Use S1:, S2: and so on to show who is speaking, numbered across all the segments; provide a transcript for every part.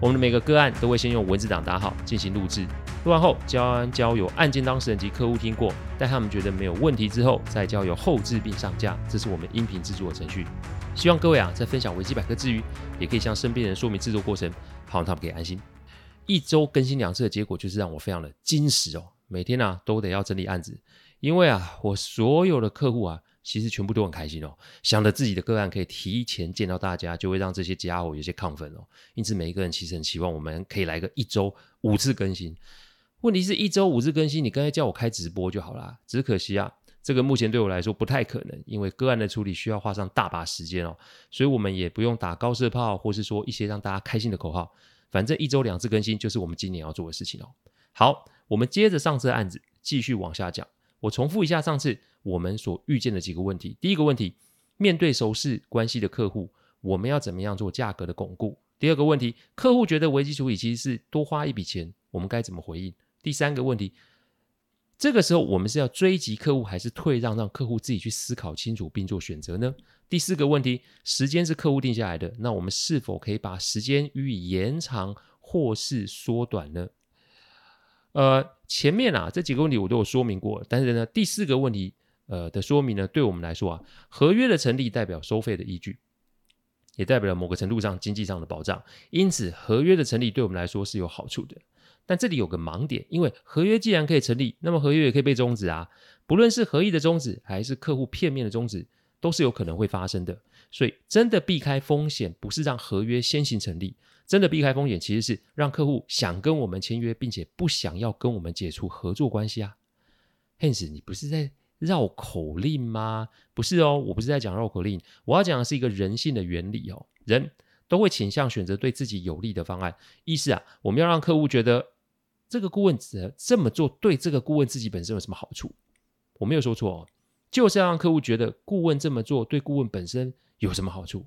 S1: 我们的每个个案都会先用文字档打好进行录制。录完后，交安交由案件当事人及客户听过，待他们觉得没有问题之后，再交由后制并上架。这是我们音频制作的程序。希望各位啊，在分享维基百科之余，也可以向身边人说明制作过程，好让他们可以安心。一周更新两次的结果，就是让我非常的精实哦。每天啊，都得要整理案子，因为啊，我所有的客户啊。其实全部都很开心哦，想着自己的个案可以提前见到大家，就会让这些家伙有些亢奋哦。因此，每一个人其实很希望我们可以来个一周五次更新。问题是一周五次更新，你刚才叫我开直播就好啦。只可惜啊，这个目前对我来说不太可能，因为个案的处理需要花上大把时间哦。所以我们也不用打高射炮，或是说一些让大家开心的口号。反正一周两次更新就是我们今年要做的事情哦。好，我们接着上次的案子继续往下讲。我重复一下上次我们所遇见的几个问题。第一个问题，面对熟识关系的客户，我们要怎么样做价格的巩固？第二个问题，客户觉得危机处理其实是多花一笔钱，我们该怎么回应？第三个问题，这个时候我们是要追击客户，还是退让，让客户自己去思考清楚并做选择呢？第四个问题，时间是客户定下来的，那我们是否可以把时间予以延长或是缩短呢？呃，前面啊这几个问题我都有说明过，但是呢，第四个问题呃的说明呢，对我们来说啊，合约的成立代表收费的依据，也代表了某个程度上经济上的保障，因此合约的成立对我们来说是有好处的。但这里有个盲点，因为合约既然可以成立，那么合约也可以被终止啊，不论是合意的终止还是客户片面的终止，都是有可能会发生的。所以真的避开风险，不是让合约先行成立。真的避开风险，其实是让客户想跟我们签约，并且不想要跟我们解除合作关系啊。Hans，你不是在绕口令吗？不是哦，我不是在讲绕口令，我要讲的是一个人性的原理哦。人都会倾向选择对自己有利的方案，意思啊，我们要让客户觉得这个顾问这么做对这个顾问自己本身有什么好处？我没有说错哦，就是要让客户觉得顾问这么做对顾问本身有什么好处。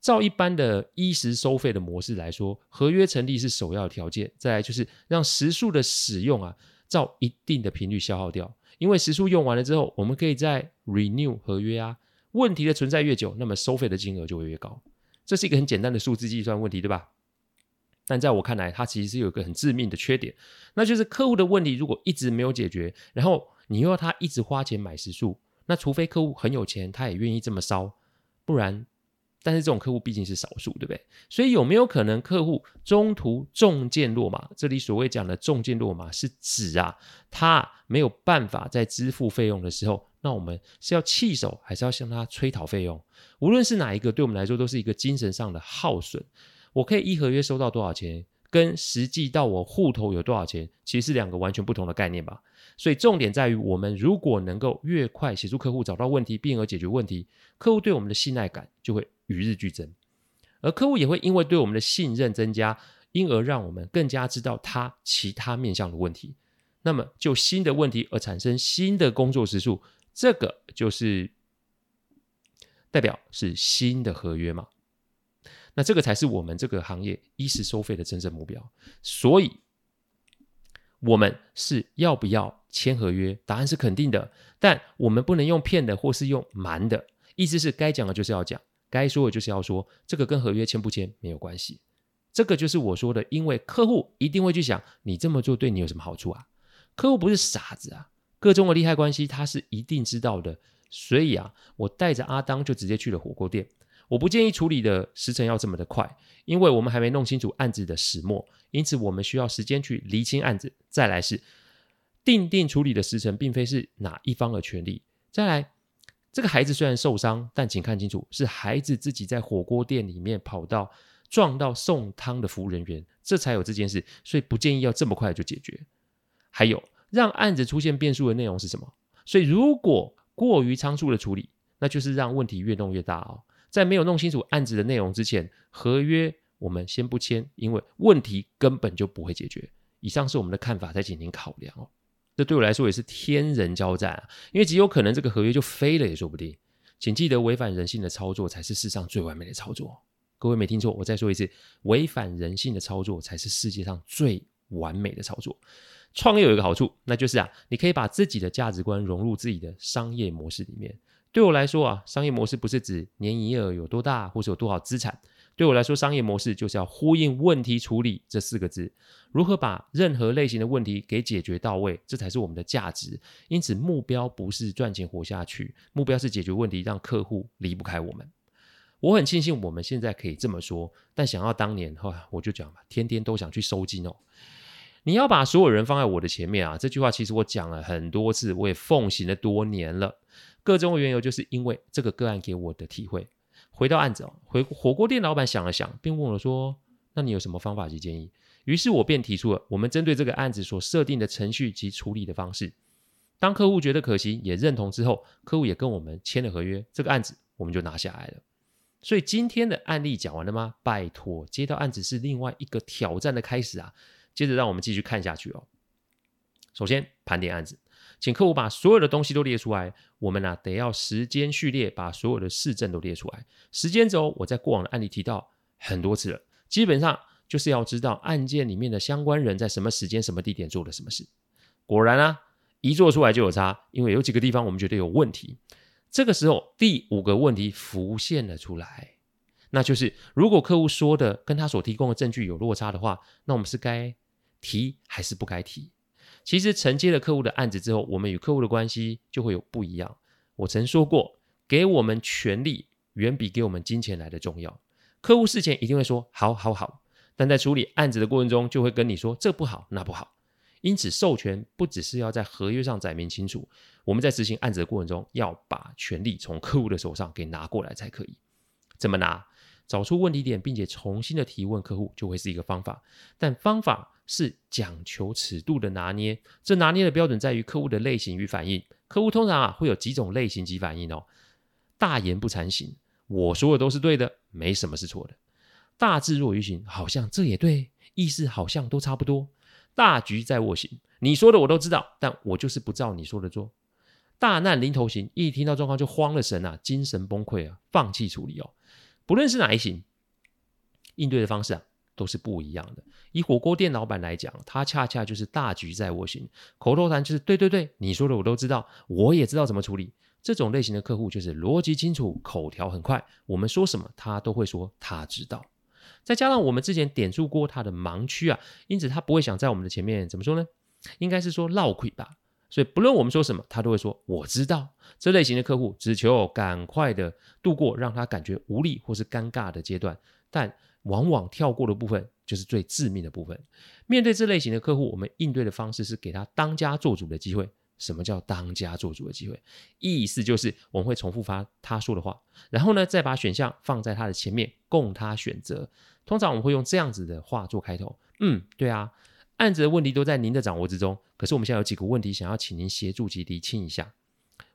S1: 照一般的衣食收费的模式来说，合约成立是首要条件。再来就是让时数的使用啊，照一定的频率消耗掉。因为时数用完了之后，我们可以再 renew 合约啊。问题的存在越久，那么收费的金额就会越高。这是一个很简单的数字计算问题，对吧？但在我看来，它其实是有一个很致命的缺点，那就是客户的问题如果一直没有解决，然后你又要他一直花钱买时数，那除非客户很有钱，他也愿意这么烧，不然。但是这种客户毕竟是少数，对不对？所以有没有可能客户中途中箭落马？这里所谓讲的中箭落马，是指啊，他没有办法再支付费用的时候，那我们是要弃守，还是要向他催讨费用？无论是哪一个，对我们来说都是一个精神上的耗损。我可以依合约收到多少钱，跟实际到我户头有多少钱，其实是两个完全不同的概念吧。所以重点在于，我们如果能够越快协助客户找到问题，并而解决问题，客户对我们的信赖感就会与日俱增，而客户也会因为对我们的信任增加，因而让我们更加知道他其他面向的问题。那么就新的问题而产生新的工作时数，这个就是代表是新的合约嘛？那这个才是我们这个行业依时收费的真正目标。所以，我们是要不要签合约？答案是肯定的，但我们不能用骗的或是用瞒的，意思是该讲的就是要讲。该说的就是要说，这个跟合约签不签没有关系。这个就是我说的，因为客户一定会去想，你这么做对你有什么好处啊？客户不是傻子啊，个中的利害关系他是一定知道的。所以啊，我带着阿当就直接去了火锅店。我不建议处理的时程要这么的快，因为我们还没弄清楚案子的始末，因此我们需要时间去厘清案子。再来是定定处理的时辰，并非是哪一方的权利。再来。这个孩子虽然受伤，但请看清楚，是孩子自己在火锅店里面跑到撞到送汤的服务人员，这才有这件事，所以不建议要这么快就解决。还有，让案子出现变数的内容是什么？所以如果过于仓促的处理，那就是让问题越弄越大哦。在没有弄清楚案子的内容之前，合约我们先不签，因为问题根本就不会解决。以上是我们的看法，再进行考量哦。这对我来说也是天人交战啊，因为极有可能这个合约就飞了也说不定。请记得，违反人性的操作才是世上最完美的操作。各位没听错，我再说一次，违反人性的操作才是世界上最完美的操作。创业有一个好处，那就是啊，你可以把自己的价值观融入自己的商业模式里面。对我来说啊，商业模式不是指年营业额有多大，或是有多少资产。对我来说，商业模式就是要呼应问题处理这四个字。如何把任何类型的问题给解决到位，这才是我们的价值。因此，目标不是赚钱活下去，目标是解决问题，让客户离不开我们。我很庆幸我们现在可以这么说，但想要当年，哈，我就讲吧，天天都想去收金哦。你要把所有人放在我的前面啊！这句话其实我讲了很多次，我也奉行了多年了。个中的缘由就是因为这个个案给我的体会。回到案子哦，回火锅店老板想了想，并问我说：“那你有什么方法及建议？”于是我便提出了我们针对这个案子所设定的程序及处理的方式。当客户觉得可行，也认同之后，客户也跟我们签了合约，这个案子我们就拿下来了。所以今天的案例讲完了吗？拜托，接到案子是另外一个挑战的开始啊！接着让我们继续看下去哦。首先盘点案子，请客户把所有的东西都列出来。我们呢、啊、得要时间序列，把所有的事证都列出来。时间轴我在过往的案例提到很多次了，基本上就是要知道案件里面的相关人在什么时间、什么地点做了什么事。果然啊，一做出来就有差，因为有几个地方我们觉得有问题。这个时候第五个问题浮现了出来。那就是，如果客户说的跟他所提供的证据有落差的话，那我们是该提还是不该提？其实承接了客户的案子之后，我们与客户的关系就会有不一样。我曾说过，给我们权力远比给我们金钱来的重要。客户事前一定会说好好好，但在处理案子的过程中，就会跟你说这不好那不好。因此，授权不只是要在合约上载明清楚，我们在执行案子的过程中，要把权力从客户的手上给拿过来才可以。怎么拿？找出问题点，并且重新的提问客户，就会是一个方法。但方法是讲求尺度的拿捏，这拿捏的标准在于客户的类型与反应。客户通常啊会有几种类型及反应哦。大言不惭型，我说的都是对的，没什么是错的。大智若愚型，好像这也对，意思好像都差不多。大局在握型，你说的我都知道，但我就是不照你说的做。大难临头型，一听到状况就慌了神啊，精神崩溃啊，放弃处理哦。不论是哪一型，应对的方式啊都是不一样的。以火锅店老板来讲，他恰恰就是大局在握型，口头禅就是对对对，你说的我都知道，我也知道怎么处理。这种类型的客户就是逻辑清楚，口条很快，我们说什么他都会说他知道。再加上我们之前点出过他的盲区啊，因此他不会想在我们的前面怎么说呢？应该是说落亏吧。所以不论我们说什么，他都会说我知道。这类型的客户只求赶快的度过让他感觉无力或是尴尬的阶段，但往往跳过的部分就是最致命的部分。面对这类型的客户，我们应对的方式是给他当家做主的机会。什么叫当家做主的机会？意思就是我们会重复发他说的话，然后呢，再把选项放在他的前面供他选择。通常我们会用这样子的话做开头：嗯，对啊。案子的问题都在您的掌握之中，可是我们现在有几个问题想要请您协助及厘清一下。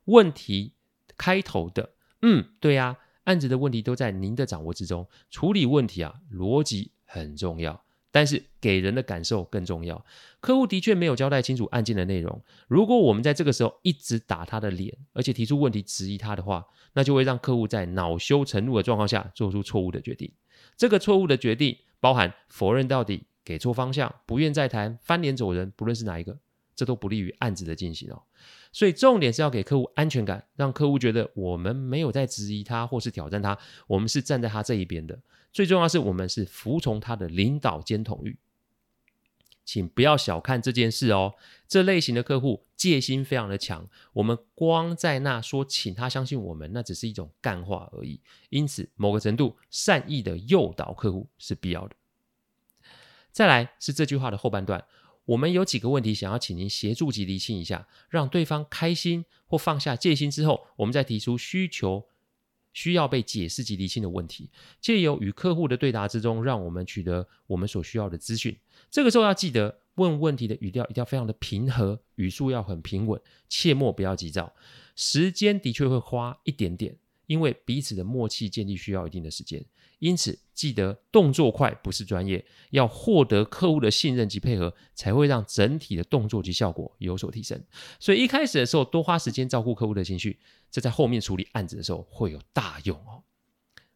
S1: 问题开头的，嗯，对呀，案子的问题都在您的掌握之中。处理问题啊，逻辑很重要，但是给人的感受更重要。客户的确没有交代清楚案件的内容，如果我们在这个时候一直打他的脸，而且提出问题质疑他的话，那就会让客户在恼羞成怒的状况下做出错误的决定。这个错误的决定包含否认到底。给错方向，不愿再谈，翻脸走人，不论是哪一个，这都不利于案子的进行哦。所以重点是要给客户安全感，让客户觉得我们没有在质疑他或是挑战他，我们是站在他这一边的。最重要是，我们是服从他的领导兼统御。请不要小看这件事哦。这类型的客户戒心非常的强，我们光在那说请他相信我们，那只是一种干话而已。因此，某个程度善意的诱导客户是必要的。再来是这句话的后半段，我们有几个问题想要请您协助及厘清一下，让对方开心或放下戒心之后，我们再提出需求需要被解释及厘清的问题，借由与客户的对答之中，让我们取得我们所需要的资讯。这个时候要记得问问题的语调一定要非常的平和，语速要很平稳，切莫不要急躁。时间的确会花一点点，因为彼此的默契建立需要一定的时间。因此，记得动作快不是专业，要获得客户的信任及配合，才会让整体的动作及效果有所提升。所以一开始的时候，多花时间照顾客户的情绪，这在后面处理案子的时候会有大用哦。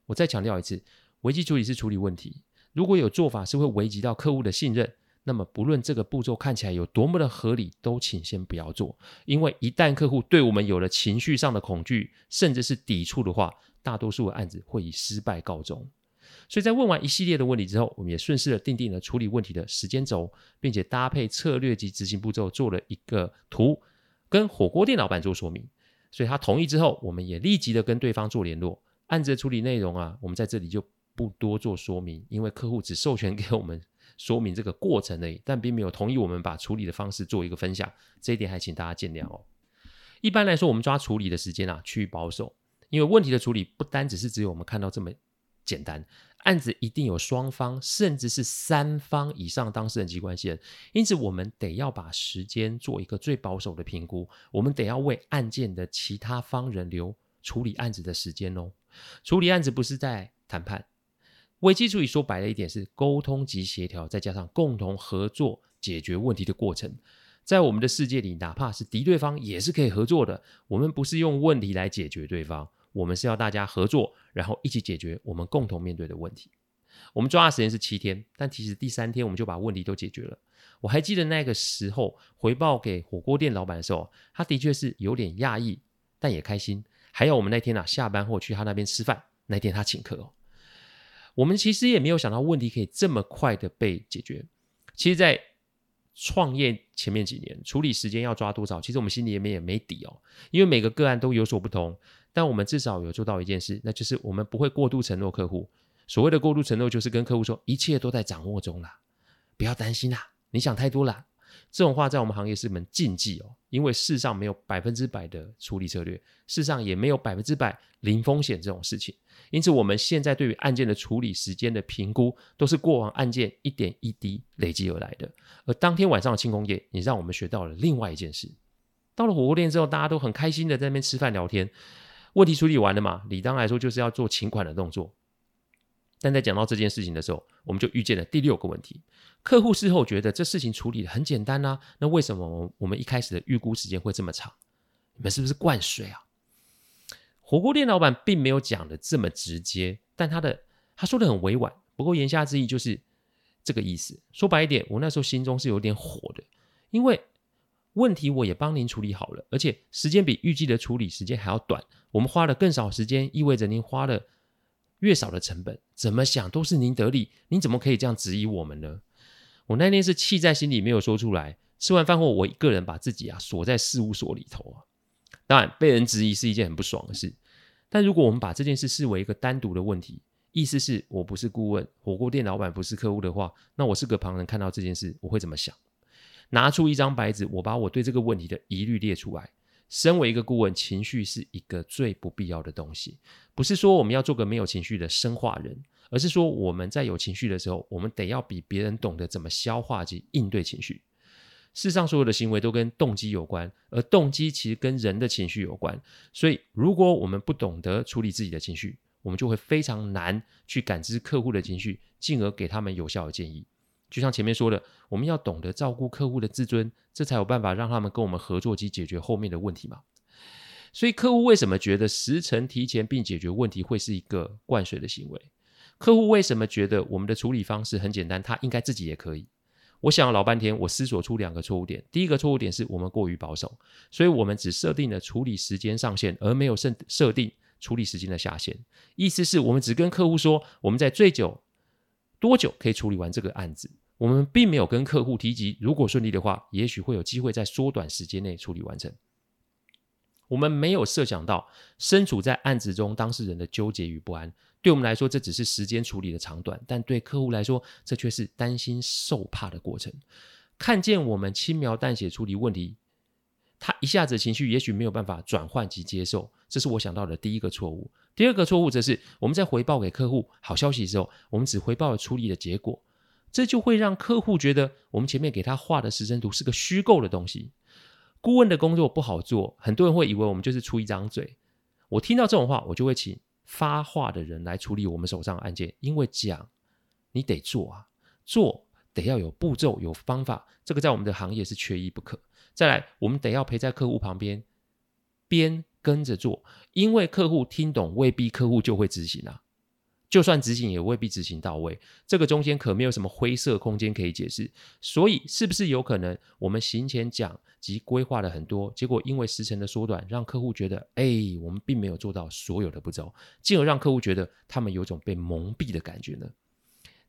S1: 我再强调一次，危机处理是处理问题，如果有做法是会危及到客户的信任，那么不论这个步骤看起来有多么的合理，都请先不要做，因为一旦客户对我们有了情绪上的恐惧，甚至是抵触的话，大多数的案子会以失败告终，所以在问完一系列的问题之后，我们也顺势的定定了处理问题的时间轴，并且搭配策略及执行步骤，做了一个图，跟火锅店老板做说明。所以他同意之后，我们也立即的跟对方做联络。案子的处理内容啊，我们在这里就不多做说明，因为客户只授权给我们说明这个过程而已，但并没有同意我们把处理的方式做一个分享。这一点还请大家见谅哦。一般来说，我们抓处理的时间啊，趋于保守。因为问题的处理不单只是只有我们看到这么简单，案子一定有双方甚至是三方以上当事人及关系人，因此我们得要把时间做一个最保守的评估，我们得要为案件的其他方人留处理案子的时间哦。处理案子不是在谈判，危机处理说白了一点是沟通及协调，再加上共同合作解决问题的过程。在我们的世界里，哪怕是敌对方也是可以合作的。我们不是用问题来解决对方。我们是要大家合作，然后一起解决我们共同面对的问题。我们抓的时间是七天，但其实第三天我们就把问题都解决了。我还记得那个时候回报给火锅店老板的时候，他的确是有点讶异，但也开心。还有我们那天啊下班后去他那边吃饭，那天他请客哦。我们其实也没有想到问题可以这么快的被解决。其实，在创业前面几年，处理时间要抓多少，其实我们心里面也没底哦，因为每个个案都有所不同。但我们至少有做到一件事，那就是我们不会过度承诺客户。所谓的过度承诺，就是跟客户说一切都在掌握中啦，不要担心啦，你想太多啦。这种话在我们行业是门禁忌哦，因为世上没有百分之百的处理策略，世上也没有百分之百零风险这种事情。因此，我们现在对于案件的处理时间的评估，都是过往案件一点一滴累积而来的。而当天晚上的庆功宴，也让我们学到了另外一件事。到了火锅店之后，大家都很开心的在那边吃饭聊天。问题处理完了嘛？理当来说就是要做请款的动作。但在讲到这件事情的时候，我们就遇见了第六个问题：客户事后觉得这事情处理得很简单啊，那为什么我们一开始的预估时间会这么长？你们是不是灌水啊？火锅店老板并没有讲得这么直接，但他的他说得很委婉。不过言下之意就是这个意思。说白一点，我那时候心中是有点火的，因为。问题我也帮您处理好了，而且时间比预计的处理时间还要短。我们花了更少时间，意味着您花了越少的成本。怎么想都是您得利，您怎么可以这样质疑我们呢？我那天是气在心里没有说出来。吃完饭后，我一个人把自己啊锁在事务所里头啊。当然，被人质疑是一件很不爽的事。但如果我们把这件事视为一个单独的问题，意思是我不是顾问，火锅店老板不是客户的话，那我是个旁人看到这件事，我会怎么想？拿出一张白纸，我把我对这个问题的疑虑列出来。身为一个顾问，情绪是一个最不必要的东西。不是说我们要做个没有情绪的生化人，而是说我们在有情绪的时候，我们得要比别人懂得怎么消化及应对情绪。世上所有的行为都跟动机有关，而动机其实跟人的情绪有关。所以，如果我们不懂得处理自己的情绪，我们就会非常难去感知客户的情绪，进而给他们有效的建议。就像前面说的，我们要懂得照顾客户的自尊，这才有办法让他们跟我们合作及解决后面的问题嘛。所以，客户为什么觉得时程提前并解决问题会是一个灌水的行为？客户为什么觉得我们的处理方式很简单，他应该自己也可以？我想了老半天，我思索出两个错误点。第一个错误点是我们过于保守，所以我们只设定了处理时间上限，而没有设设定处理时间的下限。意思是我们只跟客户说，我们在最久。多久可以处理完这个案子？我们并没有跟客户提及，如果顺利的话，也许会有机会在缩短时间内处理完成。我们没有设想到身处在案子中当事人的纠结与不安。对我们来说，这只是时间处理的长短，但对客户来说，这却是担心受怕的过程。看见我们轻描淡写处理问题，他一下子情绪也许没有办法转换及接受，这是我想到的第一个错误。第二个错误则是我们在回报给客户好消息的时候，我们只回报了处理的结果，这就会让客户觉得我们前面给他画的时程图是个虚构的东西。顾问的工作不好做，很多人会以为我们就是出一张嘴。我听到这种话，我就会请发话的人来处理我们手上的案件，因为讲你得做啊，做得要有步骤、有方法，这个在我们的行业是缺一不可。再来，我们得要陪在客户旁边，边跟着做，因为客户听懂未必客户就会执行啊。就算执行也未必执行到位，这个中间可没有什么灰色空间可以解释。所以，是不是有可能我们行前讲及规划了很多，结果因为时程的缩短，让客户觉得，哎，我们并没有做到所有的步骤，进而让客户觉得他们有种被蒙蔽的感觉呢？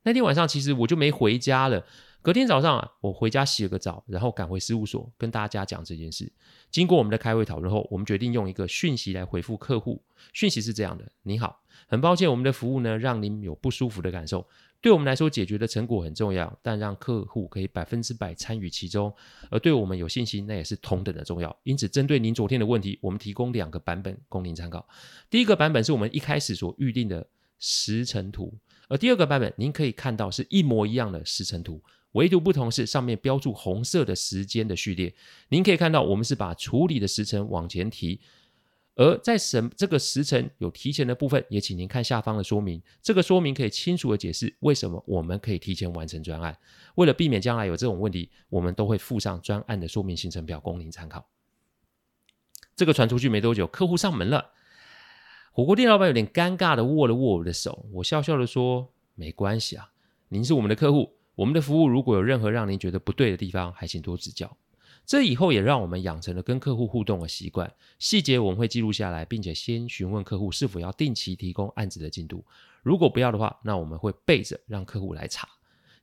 S1: 那天晚上，其实我就没回家了。隔天早上啊，我回家洗了个澡，然后赶回事务所跟大家讲这件事。经过我们的开会讨论后，我们决定用一个讯息来回复客户。讯息是这样的：您好，很抱歉我们的服务呢让您有不舒服的感受。对我们来说，解决的成果很重要，但让客户可以百分之百参与其中，而对我们有信心，那也是同等的重要。因此，针对您昨天的问题，我们提供两个版本供您参考。第一个版本是我们一开始所预定的时程图，而第二个版本您可以看到是一模一样的时程图。唯独不同是上面标注红色的时间的序列，您可以看到我们是把处理的时程往前提，而在审这个时程有提前的部分，也请您看下方的说明，这个说明可以清楚的解释为什么我们可以提前完成专案。为了避免将来有这种问题，我们都会附上专案的说明行程表供您参考。这个传出去没多久，客户上门了，火锅店老板有点尴尬的握了握我的手，我笑笑的说：“没关系啊，您是我们的客户。”我们的服务如果有任何让您觉得不对的地方，还请多指教。这以后也让我们养成了跟客户互动的习惯，细节我们会记录下来，并且先询问客户是否要定期提供案子的进度。如果不要的话，那我们会备着让客户来查。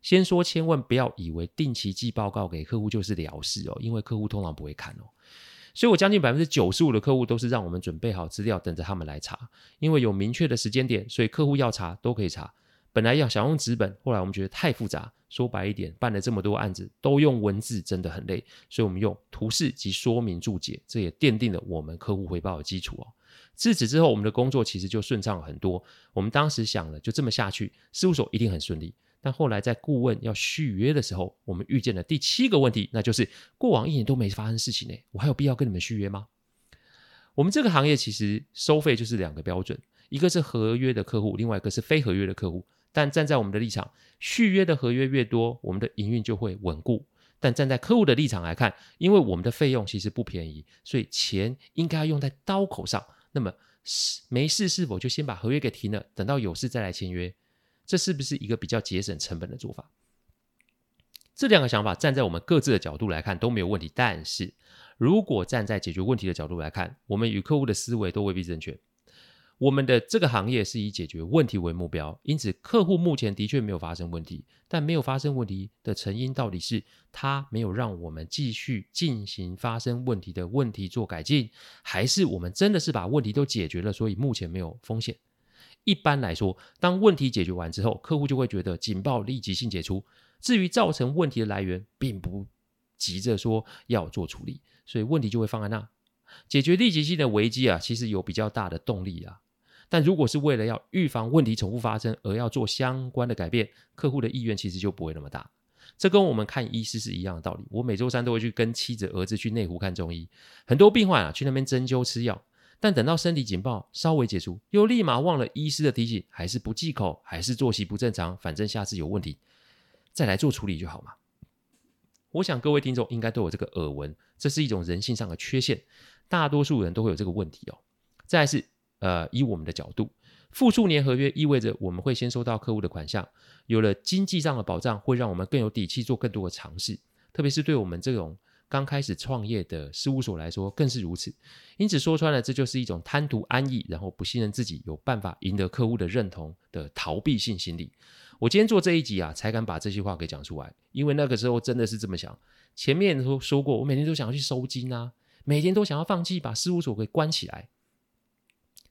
S1: 先说，千万不要以为定期寄报告给客户就是了事哦，因为客户通常不会看哦。所以我将近百分之九十五的客户都是让我们准备好资料，等着他们来查。因为有明确的时间点，所以客户要查都可以查。本来要想用纸本，后来我们觉得太复杂。说白一点，办了这么多案子，都用文字真的很累，所以我们用图示及说明注解，这也奠定了我们客户回报的基础哦。自此之后，我们的工作其实就顺畅很多。我们当时想了，就这么下去，事务所一定很顺利。但后来在顾问要续约的时候，我们遇见了第七个问题，那就是过往一年都没发生事情呢，我还有必要跟你们续约吗？我们这个行业其实收费就是两个标准，一个是合约的客户，另外一个是非合约的客户。但站在我们的立场，续约的合约越多，我们的营运就会稳固。但站在客户的立场来看，因为我们的费用其实不便宜，所以钱应该要用在刀口上。那么是没事是否就先把合约给停了，等到有事再来签约？这是不是一个比较节省成本的做法？这两个想法站在我们各自的角度来看都没有问题。但是如果站在解决问题的角度来看，我们与客户的思维都未必正确。我们的这个行业是以解决问题为目标，因此客户目前的确没有发生问题，但没有发生问题的成因到底是他没有让我们继续进行发生问题的问题做改进，还是我们真的是把问题都解决了，所以目前没有风险？一般来说，当问题解决完之后，客户就会觉得警报立即性解除。至于造成问题的来源，并不急着说要做处理，所以问题就会放在那。解决立即性的危机啊，其实有比较大的动力啊。但如果是为了要预防问题重复发生而要做相关的改变，客户的意愿其实就不会那么大。这跟我们看医师是一样的道理。我每周三都会去跟妻子、儿子去内湖看中医，很多病患啊去那边针灸吃药，但等到身体警报稍微解除，又立马忘了医师的提醒，还是不忌口，还是作息不正常，反正下次有问题再来做处理就好嘛。我想各位听众应该都有这个耳闻，这是一种人性上的缺陷，大多数人都会有这个问题哦。再是。呃，以我们的角度，复数年合约意味着我们会先收到客户的款项，有了经济上的保障，会让我们更有底气做更多的尝试。特别是对我们这种刚开始创业的事务所来说，更是如此。因此说穿了，这就是一种贪图安逸，然后不信任自己有办法赢得客户的认同的逃避性心理。我今天做这一集啊，才敢把这些话给讲出来，因为那个时候真的是这么想。前面都说过，我每天都想要去收金啊，每天都想要放弃，把事务所给关起来。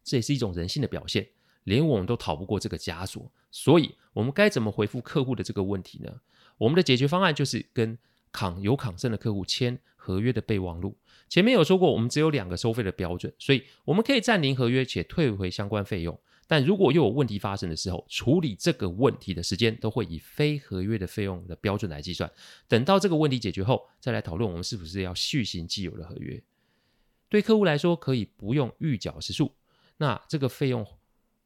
S1: 这也是一种人性的表现，连我们都逃不过这个枷锁。所以，我们该怎么回复客户的这个问题呢？我们的解决方案就是跟扛有抗胜的客户签合约的备忘录。前面有说过，我们只有两个收费的标准，所以我们可以暂停合约且退回相关费用。但如果又有问题发生的时候，处理这个问题的时间都会以非合约的费用的标准来计算。等到这个问题解决后，再来讨论我们是不是要续行既有的合约。对客户来说，可以不用预缴时数。那这个费用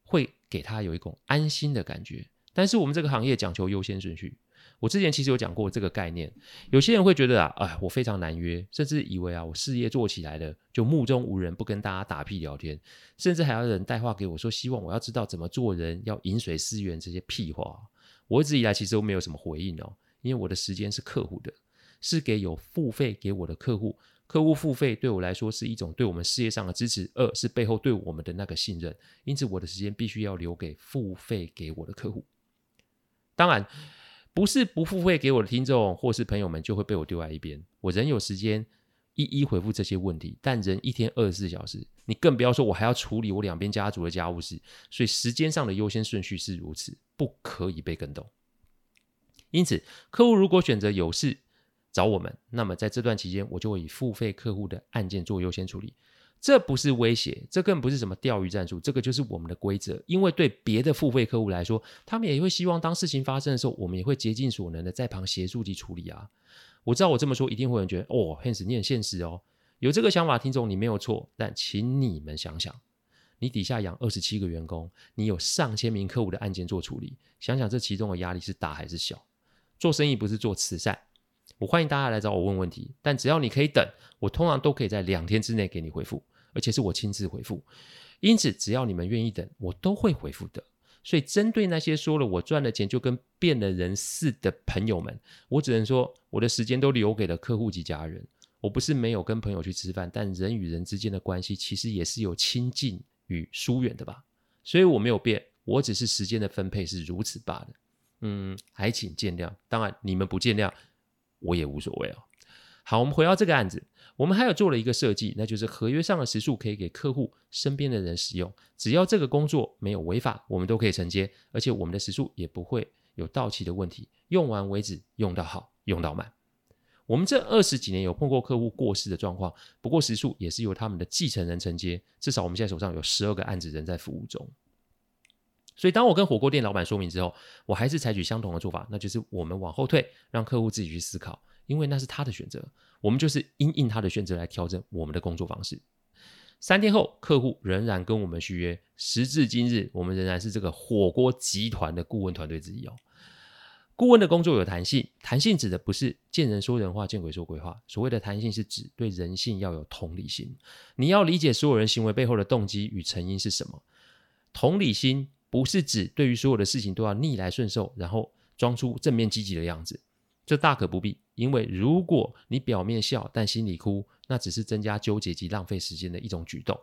S1: 会给他有一种安心的感觉。但是我们这个行业讲求优先顺序。我之前其实有讲过这个概念，有些人会觉得啊，哎，我非常难约，甚至以为啊，我事业做起来了就目中无人，不跟大家打屁聊天，甚至还要人带话给我说，希望我要知道怎么做人，要饮水思源这些屁话。我一直以来其实都没有什么回应哦，因为我的时间是客户的，是给有付费给我的客户，客户付费对我来说是一种对我们事业上的支持，二是背后对我们的那个信任，因此我的时间必须要留给付费给我的客户。当然。不是不付费给我的听众或是朋友们就会被我丢在一边，我仍有时间一一回复这些问题。但人一天二十四小时，你更不要说我还要处理我两边家族的家务事，所以时间上的优先顺序是如此，不可以被更动。因此，客户如果选择有事找我们，那么在这段期间，我就会以付费客户的案件做优先处理。这不是威胁，这更不是什么钓鱼战术，这个就是我们的规则。因为对别的付费客户来说，他们也会希望当事情发生的时候，我们也会竭尽所能的在旁协助及处理啊。我知道我这么说一定会有人觉得哦，Hans 你很现实哦，有这个想法，听众你没有错。但请你们想想，你底下养二十七个员工，你有上千名客户的案件做处理，想想这其中的压力是大还是小？做生意不是做慈善。我欢迎大家来找我问问题，但只要你可以等，我通常都可以在两天之内给你回复。而且是我亲自回复，因此只要你们愿意等，我都会回复的。所以针对那些说了我赚了钱就跟变了人似的朋友们，我只能说我的时间都留给了客户及家人。我不是没有跟朋友去吃饭，但人与人之间的关系其实也是有亲近与疏远的吧。所以我没有变，我只是时间的分配是如此罢了。嗯，还请见谅。当然你们不见谅，我也无所谓哦。好，我们回到这个案子。我们还有做了一个设计，那就是合约上的时数可以给客户身边的人使用，只要这个工作没有违法，我们都可以承接，而且我们的时数也不会有到期的问题，用完为止，用到好，用到满。我们这二十几年有碰过客户过世的状况，不过时数也是由他们的继承人承接，至少我们现在手上有十二个案子仍在服务中。所以当我跟火锅店老板说明之后，我还是采取相同的做法，那就是我们往后退，让客户自己去思考。因为那是他的选择，我们就是因应他的选择来调整我们的工作方式。三天后，客户仍然跟我们续约，时至今日，我们仍然是这个火锅集团的顾问团队之一哦。顾问的工作有弹性，弹性指的不是见人说人话，见鬼说鬼话。所谓的弹性是指对人性要有同理心，你要理解所有人行为背后的动机与成因是什么。同理心不是指对于所有的事情都要逆来顺受，然后装出正面积极的样子。这大可不必，因为如果你表面笑但心里哭，那只是增加纠结及浪费时间的一种举动。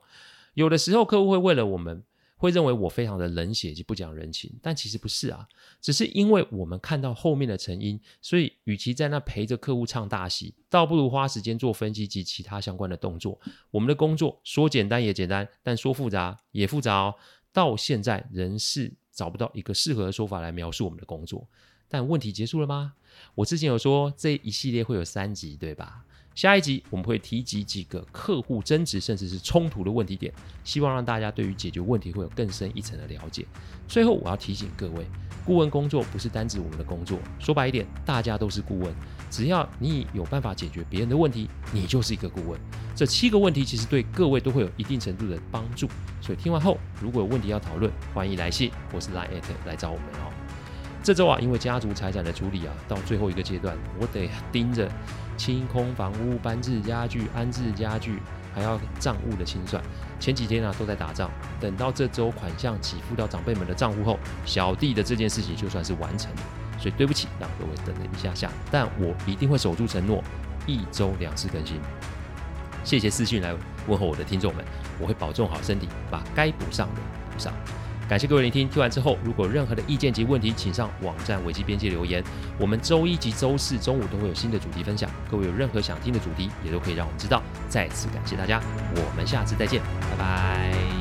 S1: 有的时候，客户会为了我们，会认为我非常的冷血及不讲人情，但其实不是啊，只是因为我们看到后面的成因，所以与其在那陪着客户唱大戏，倒不如花时间做分析及其他相关的动作。我们的工作说简单也简单，但说复杂也复杂哦。到现在仍是找不到一个适合的说法来描述我们的工作。但问题结束了吗？我之前有说这一系列会有三集，对吧？下一集我们会提及几个客户争执甚至是冲突的问题点，希望让大家对于解决问题会有更深一层的了解。最后我要提醒各位，顾问工作不是单指我们的工作，说白一点，大家都是顾问。只要你有办法解决别人的问题，你就是一个顾问。这七个问题其实对各位都会有一定程度的帮助。所以听完后，如果有问题要讨论，欢迎来信或是 Line@ 来找我们哦。这周啊，因为家族财产的处理啊，到最后一个阶段，我得盯着清空房屋、搬置家具、安置家具，还要账务的清算。前几天啊，都在打仗。等到这周款项给付到长辈们的账户后，小弟的这件事情就算是完成了。所以对不起，让各位等了一下下，但我一定会守住承诺，一周两次更新。谢谢私讯来问候我的听众们，我会保重好身体，把该补上的补上。感谢各位聆听，听完之后，如果有任何的意见及问题，请上网站维基编辑留言。我们周一及周四中午都会有新的主题分享，各位有任何想听的主题，也都可以让我们知道。再次感谢大家，我们下次再见，拜拜。